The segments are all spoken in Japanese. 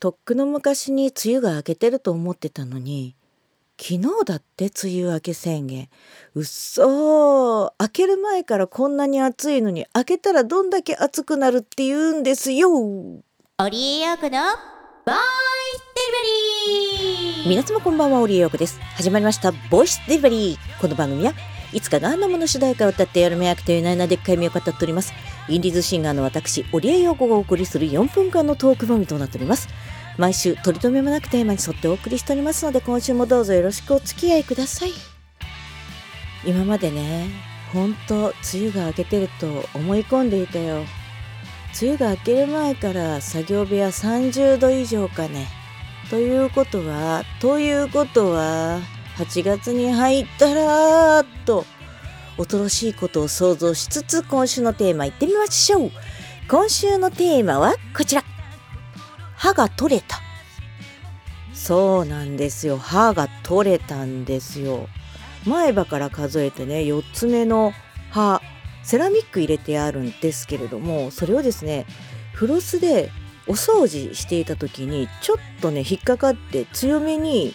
とっくの昔に梅雨が明けてると思ってたのに昨日だって梅雨明け宣言。うっそ明ける前からこんなに暑いのに明けたらどんだけ暑くなるって言うんですよ。オリエヨークのボイスデリバリー。皆様こんばんはオリエヨークです。始まりましたボイスデリバリー。この番組はいつか何のもの主題歌を歌ってやるめ役というななでっかい目を語っております。インディーズシンガーの私オリエヨークがお送りする4分間のトーク番組となっております。毎週取り留めもなくテーマに沿ってお送りしておりますので今週もどうぞよろしくお付き合いください。今までねほんと梅雨が明けてると思い込んでいたよ。梅雨が明ける前から作業部屋30度以上かね。ということはということは8月に入ったらと恐ろしいことを想像しつつ今週のテーマいってみましょう。今週のテーマはこちら。歯が取れた。そうなんですよ。歯が取れたんですよ。前歯から数えてね4つ目の歯セラミック入れてあるんですけれどもそれをですねフロスでお掃除していた時にちょっとね引っかかって強めに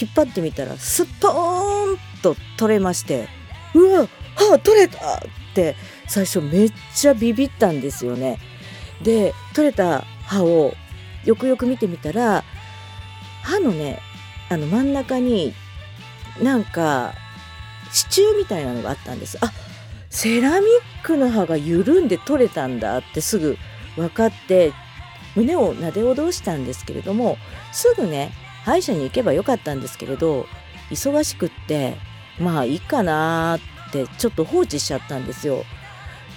引っ張ってみたらスッポーンと取れましてうわ歯取れたって最初めっちゃビビったんですよね。で取れた歯をよくよく見てみたら歯のねあの真ん中になんか支柱みたいなのがあったんです。あセラミックの歯が緩んで取れたんだってすぐ分かって胸をなでおどしたんですけれどもすぐね歯医者に行けばよかったんですけれど忙しくってまあいいかなってちょっと放置しちゃったんですよ。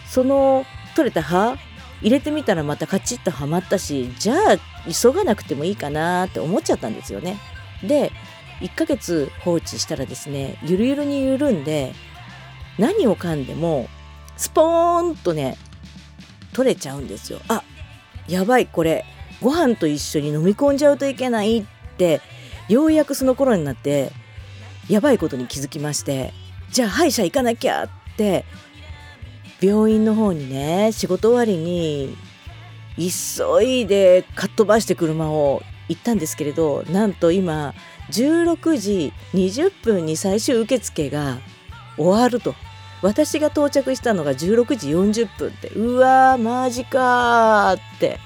その取れた歯入れてみたらまたカチッとはまったしじゃあ急がなくてもいいかなって思っちゃったんですよね。で1ヶ月放置したらですねゆるゆるに緩んで何を噛んでもスポーンとね取れちゃうんですよ。あやばいこれご飯と一緒に飲み込んじゃうといけないってようやくその頃になってやばいことに気づきましてじゃあ歯医者行かなきゃって病院の方にね仕事終わりに急いでかっ飛ばして車を行ったんですけれどなんと今16時20分に最終受付が終わると。私が到着したのが16時40分ってうわーマジかーって。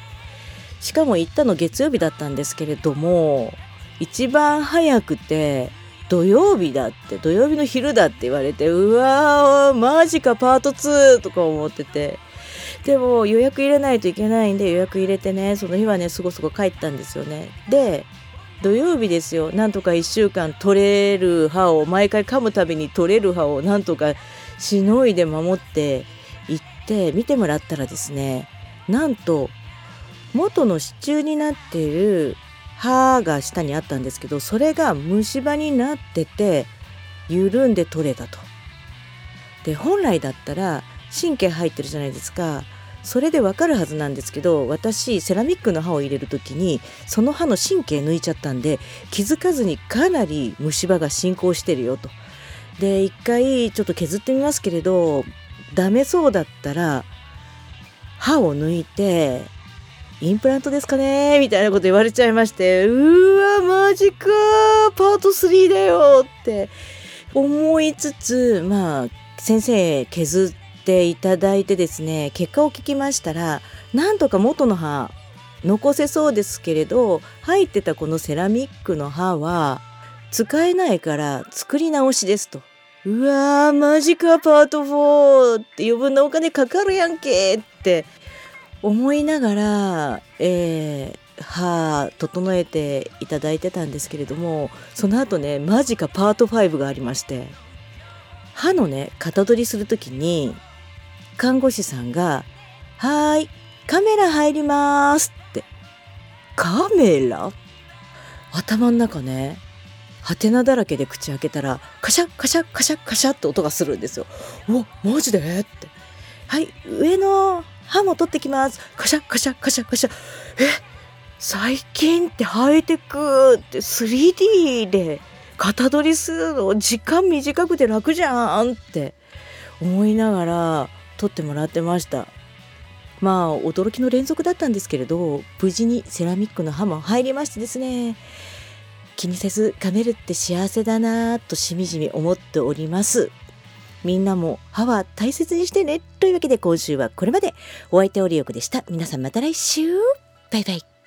しかも行ったの月曜日だったんですけれども一番早くて土曜日だって土曜日の昼だって言われてうわーマジかパート2とか思ってて。でも予約入れないといけないんで予約入れてねその日はねすごすご帰ったんですよね。で土曜日ですよ。なんとか1週間取れる歯を毎回噛むたびに取れる歯をなんとかしのいで守って行って見てもらったらですねなんと元の支柱になっている歯が下にあったんですけどそれが虫歯になってて緩んで取れたと。で本来だったら神経入ってるじゃないですかそれでわかるはずなんですけど私セラミックの歯を入れる時にその歯の神経抜いちゃったんで気づかずにかなり虫歯が進行してるよと。で一回ちょっと削ってみますけれどダメそうだったら歯を抜いてインプラントですかね？みたいなこと言われちゃいましてうわマジかパート3だよって思いつつまあ先生削っていただいてですね結果を聞きましたらなんとか元の歯残せそうですけれど入ってたこのセラミックの歯は使えないから作り直しですと。うわーマジかパート4って余分なお金かかるやんけって思いながら、えー、歯整えていただいてたんですけれどもその後ねマジかパート5がありまして歯のね型取りする時に看護師さんが「はーいカメラ入ります」ってカメラ？頭の中ねハテナだらけで口開けたらカシャカシャカシャカシャって音がするんですよ。おマジで？ってはい上の歯も取ってきます。カシャカシャカシャカシャえ？最近ってハイテクって 3D で型取りするの時間短くて楽じゃんって思いながら撮ってもらってました。まあ驚きの連続だったんですけれど無事にセラミックの刃も入りましてですね気にせず噛めるって幸せだなぁとしみじみ思っております。みんなも歯は大切にしてね。というわけで今週はこれまで。お相手オリオクでした。皆さんまた来週。バイバイ。